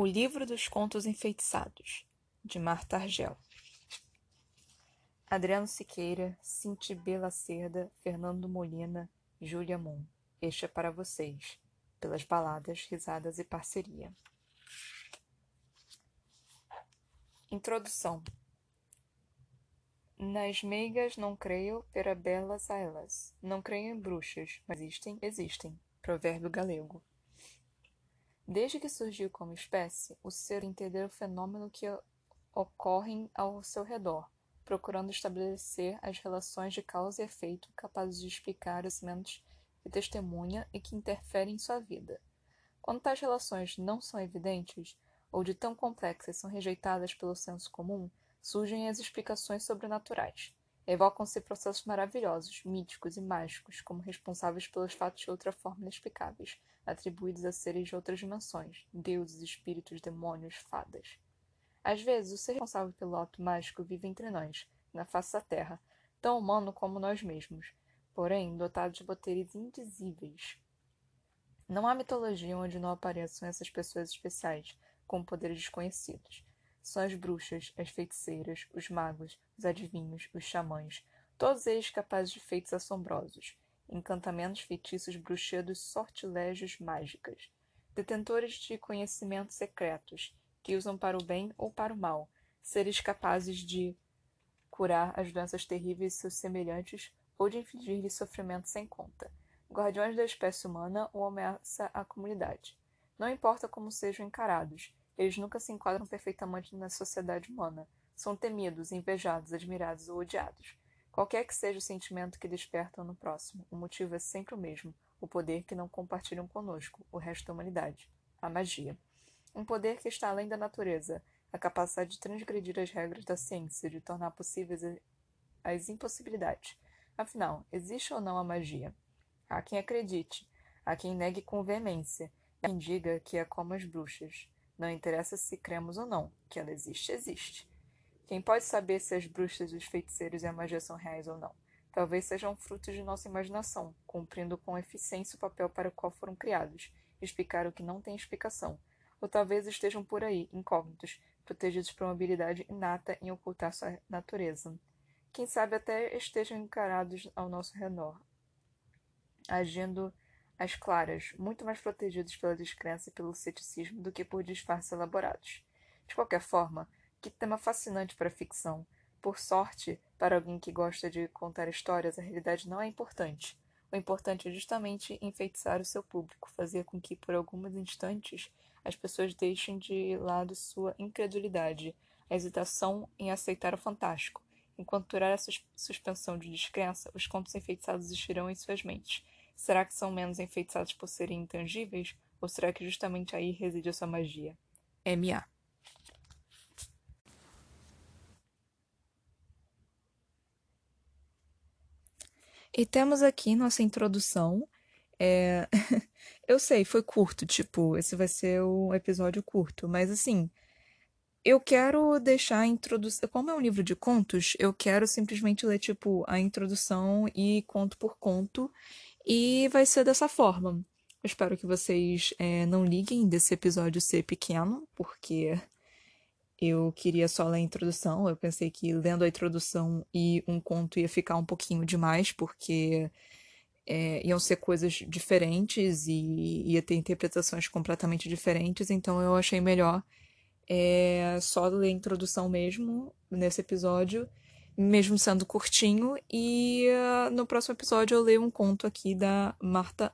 O Livro dos Contos Enfeitiçados, de Marta Argel. Adriano Siqueira, Cinti B. Lacerda, Fernando Molina, Júlia Moon. Este é para vocês, pelas baladas, risadas e parceria. Introdução Nas meigas não creio, pera belas a elas. Não creio em bruxas, mas existem, existem. Provérbio galego. Desde que surgiu como espécie, o ser entender o fenômeno que ocorrem ao seu redor, procurando estabelecer as relações de causa e efeito capazes de explicar os momentos que testemunha e que interferem em sua vida. Quando tais relações não são evidentes, ou de tão complexas são rejeitadas pelo senso comum, surgem as explicações sobrenaturais. Evocam-se processos maravilhosos, míticos e mágicos como responsáveis pelos fatos de outra forma inexplicáveis, atribuídos a seres de outras dimensões, deuses, espíritos, demônios, fadas. Às vezes, o ser responsável pelo ato mágico vive entre nós, na face da Terra, tão humano como nós mesmos, porém dotado de poderes indizíveis. Não há mitologia onde não apareçam essas pessoas especiais, com poderes desconhecidos. São as bruxas, as feiticeiras, os magos, os adivinhos, os xamãs, todos eles capazes de feitos assombrosos encantamentos feitiços bruxedos sortilégios mágicas, detentores de conhecimentos secretos, que usam para o bem ou para o mal, seres capazes de curar as doenças terríveis de seus semelhantes ou de infligir-lhes sofrimento sem conta, guardiões da espécie humana ou ameaça à comunidade. Não importa como sejam encarados, eles nunca se enquadram perfeitamente na sociedade humana. São temidos, invejados, admirados ou odiados. Qualquer que seja o sentimento que despertam no próximo, o motivo é sempre o mesmo, o poder que não compartilham conosco, o resto da humanidade, a magia. Um poder que está além da natureza, a capacidade de transgredir as regras da ciência, de tornar possíveis as impossibilidades. Afinal, existe ou não a magia? Há quem acredite, há quem negue com veemência, há quem diga que é como as bruxas. Não interessa se cremos ou não, que ela existe, existe. Quem pode saber se as bruxas, os feiticeiros e a magia são reais ou não? Talvez sejam frutos de nossa imaginação, cumprindo com eficiência o papel para o qual foram criados, explicar o que não tem explicação. Ou talvez estejam por aí, incógnitos, protegidos por uma habilidade inata em ocultar sua natureza. Quem sabe até estejam encarados ao nosso redor, agindo às claras, muito mais protegidos pela descrença e pelo ceticismo do que por disfarces elaborados. De qualquer forma, que tema fascinante para a ficção. Por sorte, para alguém que gosta de contar histórias, a realidade não é importante. O importante é justamente enfeitiçar o seu público, fazer com que, por alguns instantes, as pessoas deixem de lado sua incredulidade, a hesitação em aceitar o fantástico. Enquanto durar essa suspensão de descrença, os contos enfeitiçados existirão em suas mentes. Será que são menos enfeitiçados por serem intangíveis? Ou será que justamente aí reside a sua magia? M.A. E temos aqui nossa introdução. É... eu sei, foi curto, tipo, esse vai ser um episódio curto, mas assim, eu quero deixar a introdução. Como é um livro de contos, eu quero simplesmente ler, tipo, a introdução e conto por conto, e vai ser dessa forma. Eu espero que vocês é, não liguem desse episódio ser pequeno, porque eu queria só ler a introdução. Eu pensei que lendo a introdução e um conto ia ficar um pouquinho demais, porque é, iam ser coisas diferentes e ia ter interpretações completamente diferentes. Então eu achei melhor é, só ler a introdução mesmo nesse episódio, mesmo sendo curtinho. E uh, no próximo episódio eu leio um conto aqui da Marta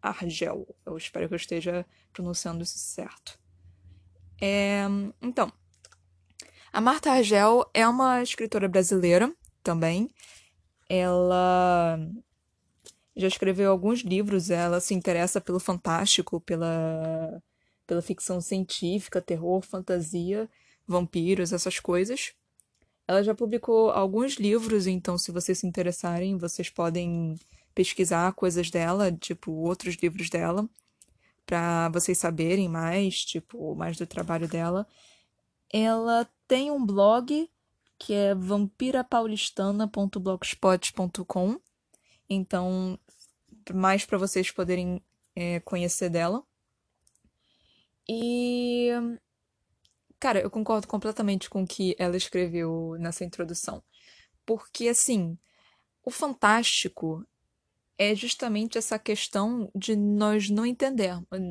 Argel. Eu espero que eu esteja pronunciando isso certo. É, então, a Marta Argel é uma escritora brasileira também. Ela já escreveu alguns livros, ela se interessa pelo fantástico, pela, pela ficção científica, terror, fantasia, vampiros, essas coisas. Ela já publicou alguns livros, então se vocês se interessarem, vocês podem pesquisar coisas dela, tipo outros livros dela, para vocês saberem mais, tipo, mais do trabalho dela. Ela tem um blog que é vampirapaulistana.blogspot.com. Então, mais para vocês poderem é, conhecer dela. E. Cara, eu concordo completamente com o que ela escreveu nessa introdução. Porque, assim, o fantástico é justamente essa questão de nós não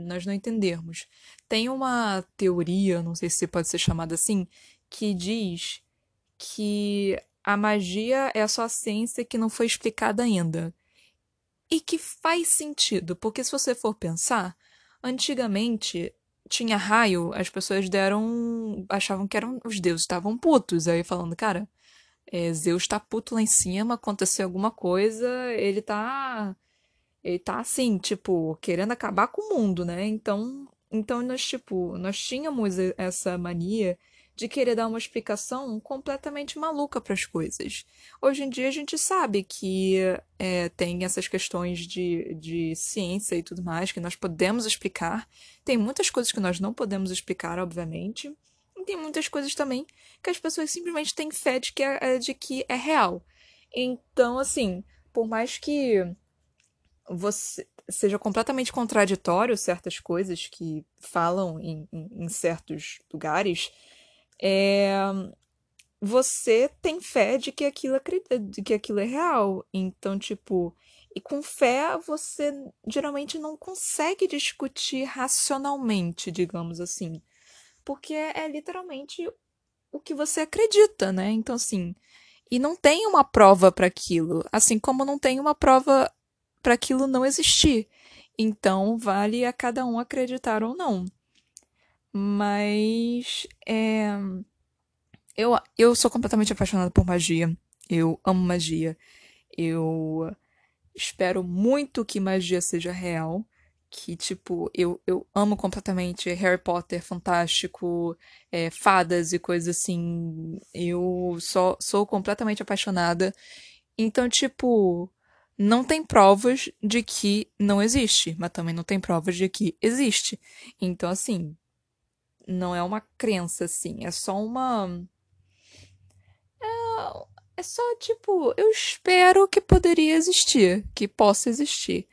nós não entendermos. Tem uma teoria, não sei se pode ser chamada assim, que diz que a magia é só a ciência que não foi explicada ainda. E que faz sentido, porque se você for pensar, antigamente tinha raio, as pessoas deram. achavam que eram. os deuses estavam putos. Aí falando, cara, é, Zeus tá puto lá em cima, aconteceu alguma coisa, ele tá. Ele tá assim, tipo, querendo acabar com o mundo, né? Então, então nós, tipo, nós tínhamos essa mania de querer dar uma explicação completamente maluca para as coisas. Hoje em dia a gente sabe que é, tem essas questões de, de ciência e tudo mais que nós podemos explicar. Tem muitas coisas que nós não podemos explicar, obviamente. E tem muitas coisas também que as pessoas simplesmente têm fé de que é, de que é real. Então, assim, por mais que você seja completamente contraditório certas coisas que falam em, em, em certos lugares, é, você tem fé de que aquilo de que aquilo é real. Então, tipo, e com fé você geralmente não consegue discutir racionalmente, digamos assim porque é, é literalmente o que você acredita, né? Então, assim, e não tem uma prova para aquilo, assim como não tem uma prova para aquilo não existir. Então, vale a cada um acreditar ou não. Mas, é... eu, eu sou completamente apaixonada por magia. Eu amo magia. Eu espero muito que magia seja real que, tipo, eu, eu amo completamente Harry Potter, fantástico, é, fadas e coisas assim. Eu só sou completamente apaixonada. Então, tipo, não tem provas de que não existe, mas também não tem provas de que existe. Então, assim, não é uma crença, assim, é só uma. É, é só, tipo, eu espero que poderia existir, que possa existir.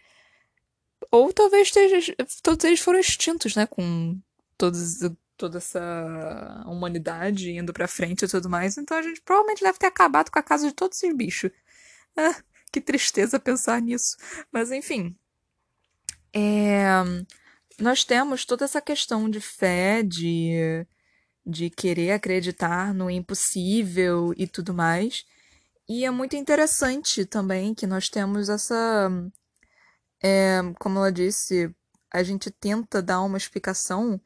Ou talvez esteja, todos eles foram extintos, né? Com todos, toda essa humanidade indo pra frente e tudo mais. Então a gente provavelmente deve ter acabado com a casa de todos esses bichos. Ah, que tristeza pensar nisso. Mas enfim. É, nós temos toda essa questão de fé, de, de querer acreditar no impossível e tudo mais. E é muito interessante também que nós temos essa é, como ela disse, a gente tenta dar uma explicação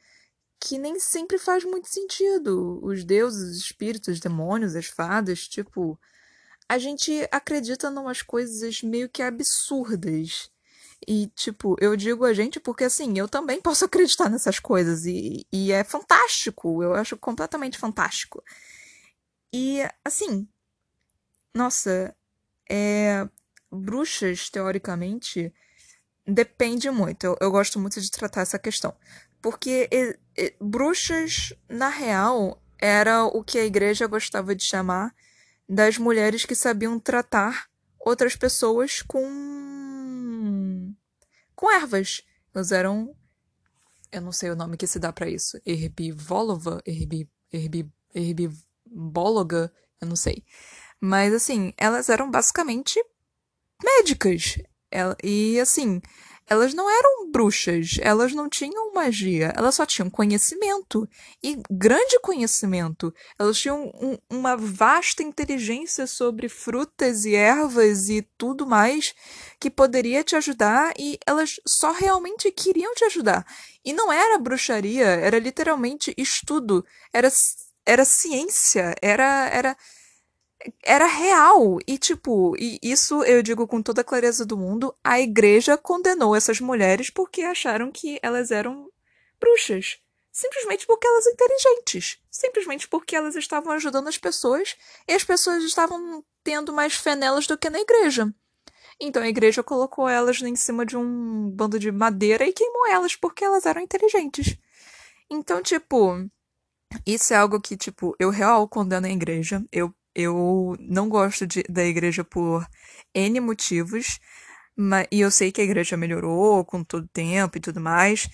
que nem sempre faz muito sentido. Os deuses, os espíritos, os demônios, as fadas, tipo. A gente acredita em umas coisas meio que absurdas. E, tipo, eu digo a gente porque, assim, eu também posso acreditar nessas coisas. E, e é fantástico. Eu acho completamente fantástico. E, assim. Nossa. É. Bruxas, teoricamente Depende muito. Eu, eu gosto muito de tratar essa questão. Porque e, e, bruxas, na real, era o que a igreja gostava de chamar das mulheres que sabiam tratar outras pessoas com. Com ervas. Elas eram. Eu não sei o nome que se dá para isso. Herbivólova? Herbi, herbi, herbibóloga? Eu não sei. Mas, assim, elas eram basicamente médicas. Ela, e assim, elas não eram bruxas, elas não tinham magia, elas só tinham conhecimento. E grande conhecimento. Elas tinham um, uma vasta inteligência sobre frutas e ervas e tudo mais que poderia te ajudar e elas só realmente queriam te ajudar. E não era bruxaria, era literalmente estudo, era, era ciência, era. era era real. E, tipo, e isso eu digo com toda a clareza do mundo: a igreja condenou essas mulheres porque acharam que elas eram bruxas. Simplesmente porque elas eram inteligentes. Simplesmente porque elas estavam ajudando as pessoas e as pessoas estavam tendo mais fé nelas do que na igreja. Então a igreja colocou elas em cima de um bando de madeira e queimou elas porque elas eram inteligentes. Então, tipo, isso é algo que, tipo, eu real condeno a igreja. Eu eu não gosto de, da igreja por N motivos, mas, e eu sei que a igreja melhorou com todo o tempo e tudo mais.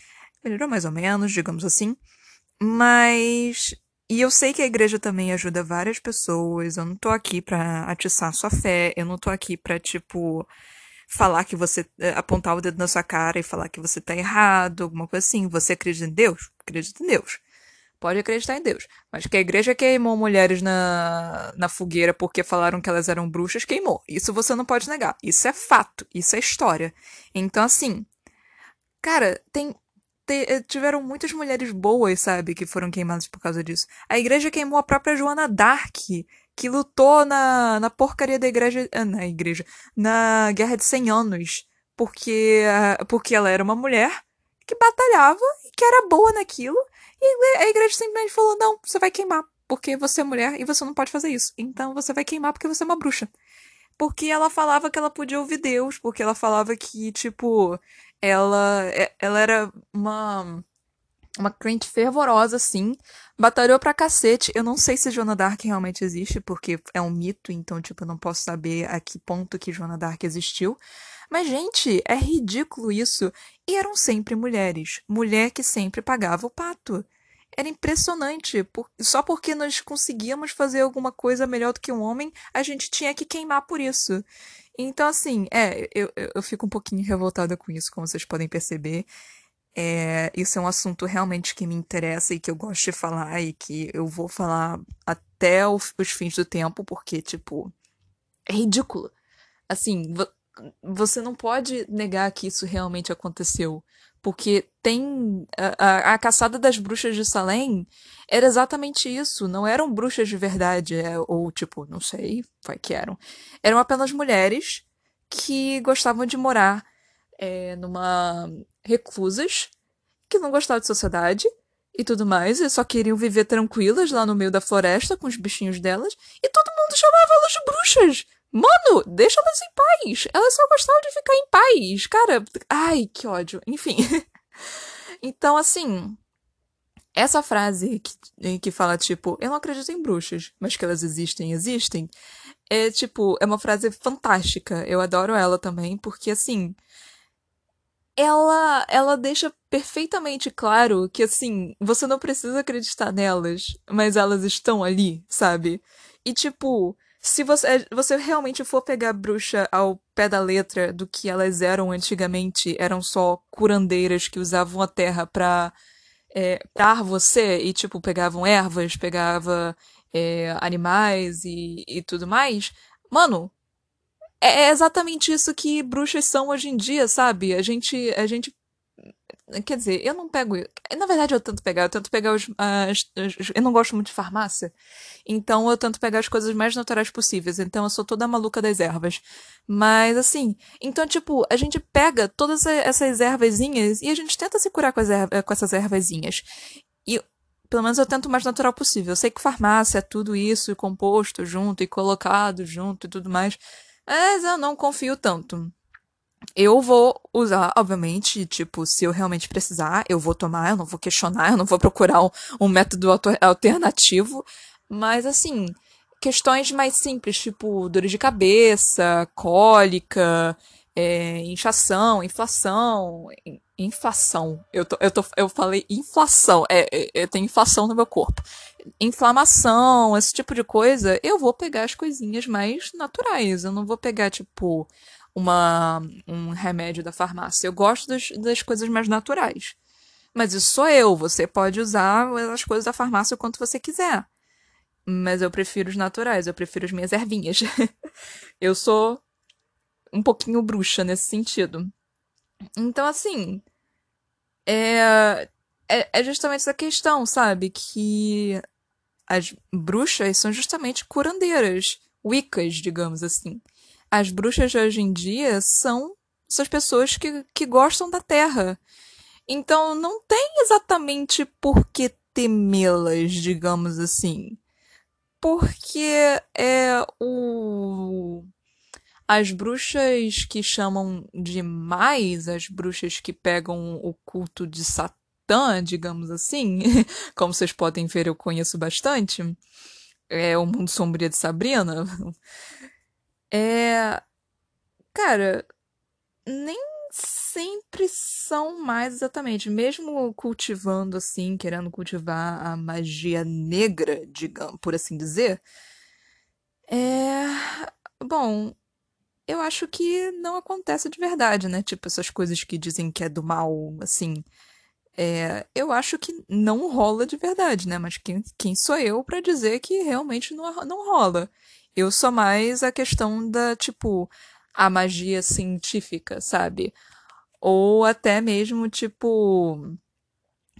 melhorou mais ou menos, digamos assim. Mas. E eu sei que a igreja também ajuda várias pessoas. Eu não tô aqui pra atiçar sua fé. Eu não tô aqui pra, tipo, falar que você. Eh, apontar o dedo na sua cara e falar que você tá errado, alguma coisa assim. Você acredita em Deus? Acredita em Deus. Pode acreditar em Deus. Mas que a igreja queimou mulheres na, na fogueira porque falaram que elas eram bruxas, queimou. Isso você não pode negar. Isso é fato. Isso é história. Então, assim. Cara, tem te, tiveram muitas mulheres boas, sabe, que foram queimadas por causa disso. A igreja queimou a própria Joana Dark, que lutou na, na porcaria da igreja. Ah, na igreja. Na Guerra de 100 Anos. Porque, porque ela era uma mulher que batalhava e que era boa naquilo. E a igreja simplesmente falou: não, você vai queimar. Porque você é mulher e você não pode fazer isso. Então você vai queimar porque você é uma bruxa. Porque ela falava que ela podia ouvir Deus. Porque ela falava que, tipo, ela, é, ela era uma uma crente fervorosa, assim. Batalhou pra cacete. Eu não sei se Joana Dark realmente existe, porque é um mito, então, tipo, eu não posso saber a que ponto que Joana Dark existiu. Mas, gente, é ridículo isso. E eram sempre mulheres. Mulher que sempre pagava o pato. Era impressionante. Por... Só porque nós conseguíamos fazer alguma coisa melhor do que um homem, a gente tinha que queimar por isso. Então, assim, é, eu, eu fico um pouquinho revoltada com isso, como vocês podem perceber. É, isso é um assunto realmente que me interessa e que eu gosto de falar e que eu vou falar até o, os fins do tempo, porque, tipo, é ridículo. Assim, você não pode negar que isso realmente aconteceu. Porque tem. A, a, a, caçada das bruxas de Salem era exatamente isso. Não eram bruxas de verdade. É, ou, tipo, não sei, vai que eram. Eram apenas mulheres que gostavam de morar é, numa. reclusas, que não gostavam de sociedade e tudo mais, e só queriam viver tranquilas lá no meio da floresta com os bichinhos delas, e todo mundo chamava elas de bruxas. Mano, deixa elas em paz. Elas só gostavam de ficar em paz. Cara, ai, que ódio. Enfim. então, assim. Essa frase que, que fala, tipo, eu não acredito em bruxas, mas que elas existem, existem, é, tipo, é uma frase fantástica. Eu adoro ela também, porque, assim, ela, ela deixa perfeitamente claro que, assim, você não precisa acreditar nelas, mas elas estão ali, sabe? E, tipo, se você, você realmente for pegar a bruxa ao pé da letra do que elas eram antigamente, eram só curandeiras que usavam a terra pra é, dar você e, tipo, pegavam ervas, pegava é, animais e, e tudo mais. Mano, é, é exatamente isso que bruxas são hoje em dia, sabe? A gente, a gente Quer dizer, eu não pego. Na verdade, eu tento pegar. Eu tento pegar os. As, as, eu não gosto muito de farmácia. Então, eu tento pegar as coisas mais naturais possíveis. Então, eu sou toda maluca das ervas. Mas, assim. Então, tipo, a gente pega todas essas ervazinhas e a gente tenta se curar com, as erva, com essas ervazinhas. E. Pelo menos eu tento o mais natural possível. Eu sei que farmácia é tudo isso, composto junto e colocado junto e tudo mais. Mas eu não confio tanto. Eu vou usar, obviamente, tipo, se eu realmente precisar, eu vou tomar, eu não vou questionar, eu não vou procurar um, um método alternativo. Mas, assim, questões mais simples, tipo dores de cabeça, cólica, é, inchação, inflação. Inflação. Eu, tô, eu, tô, eu falei inflação. É, é, tem inflação no meu corpo. Inflamação, esse tipo de coisa, eu vou pegar as coisinhas mais naturais. Eu não vou pegar, tipo, uma, um remédio da farmácia. Eu gosto das, das coisas mais naturais. Mas isso sou eu. Você pode usar as coisas da farmácia o quanto você quiser. Mas eu prefiro os naturais, eu prefiro as minhas ervinhas. eu sou um pouquinho bruxa nesse sentido. Então, assim. É, é, é justamente essa questão, sabe? Que as bruxas são justamente curandeiras, wiccas, digamos assim as bruxas de hoje em dia são essas pessoas que, que gostam da Terra. Então não tem exatamente por que temê-las, digamos assim. Porque é o. As bruxas que chamam de mais, as bruxas que pegam o culto de Satã, digamos assim, como vocês podem ver, eu conheço bastante. É o Mundo Sombrio de Sabrina. É. Cara, nem sempre são mais exatamente, mesmo cultivando assim, querendo cultivar a magia negra, digamos, por assim dizer. É, bom, eu acho que não acontece de verdade, né? Tipo, essas coisas que dizem que é do mal, assim. É, eu acho que não rola de verdade, né? Mas quem, quem sou eu para dizer que realmente não, não rola? Eu sou mais a questão da, tipo, a magia científica, sabe? Ou até mesmo, tipo.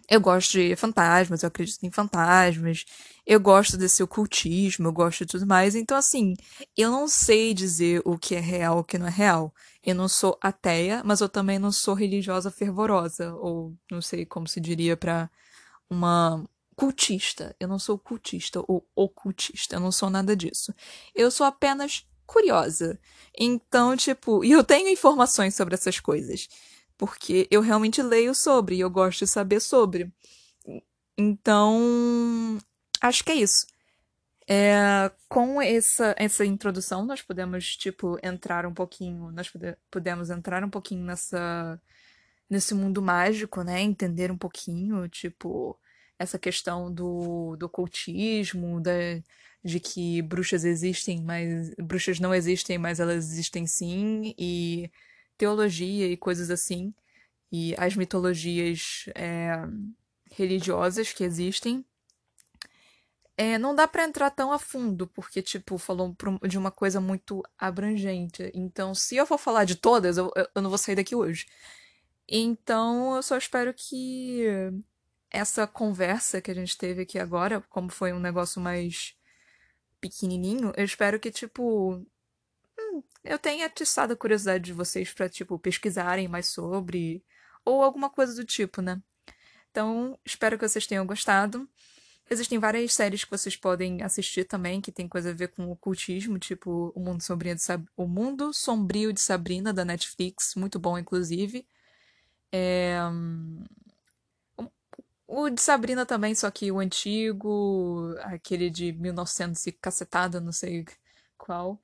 Eu gosto de fantasmas, eu acredito em fantasmas, eu gosto desse ocultismo, eu gosto de tudo mais. Então, assim, eu não sei dizer o que é real e o que não é real. Eu não sou ateia, mas eu também não sou religiosa fervorosa, ou não sei como se diria para uma cultista. Eu não sou cultista ou ocultista, eu não sou nada disso. Eu sou apenas curiosa. Então, tipo, e eu tenho informações sobre essas coisas. Porque eu realmente leio sobre e eu gosto de saber sobre. Então, acho que é isso. É, com essa, essa introdução, nós podemos, tipo, entrar um pouquinho. Nós pode, podemos entrar um pouquinho nessa. nesse mundo mágico, né? Entender um pouquinho, tipo, essa questão do, do cultismo, da, de que bruxas existem, mas bruxas não existem, mas elas existem sim, e teologia e coisas assim, e as mitologias é, religiosas que existem. É, não dá para entrar tão a fundo, porque, tipo, falou de uma coisa muito abrangente. Então, se eu for falar de todas, eu, eu não vou sair daqui hoje. Então, eu só espero que essa conversa que a gente teve aqui agora, como foi um negócio mais pequenininho, eu espero que, tipo, eu tenha atiçado a curiosidade de vocês para tipo, pesquisarem mais sobre, ou alguma coisa do tipo, né? Então, espero que vocês tenham gostado. Existem várias séries que vocês podem assistir também, que tem coisa a ver com ocultismo, tipo O Mundo Sombrio de, Sab... o Mundo Sombrio de Sabrina, da Netflix, muito bom, inclusive. É... O de Sabrina também, só que o antigo, aquele de 1900 e cacetada, não sei qual.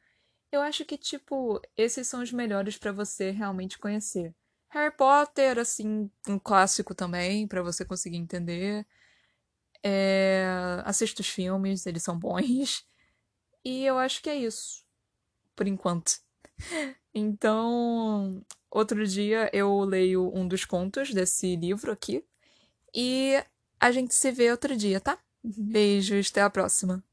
Eu acho que, tipo, esses são os melhores para você realmente conhecer. Harry Potter, assim, um clássico também, para você conseguir entender. É... Assista os filmes, eles são bons. E eu acho que é isso. Por enquanto. Então, outro dia eu leio um dos contos desse livro aqui, e a gente se vê outro dia, tá? Beijos, até a próxima.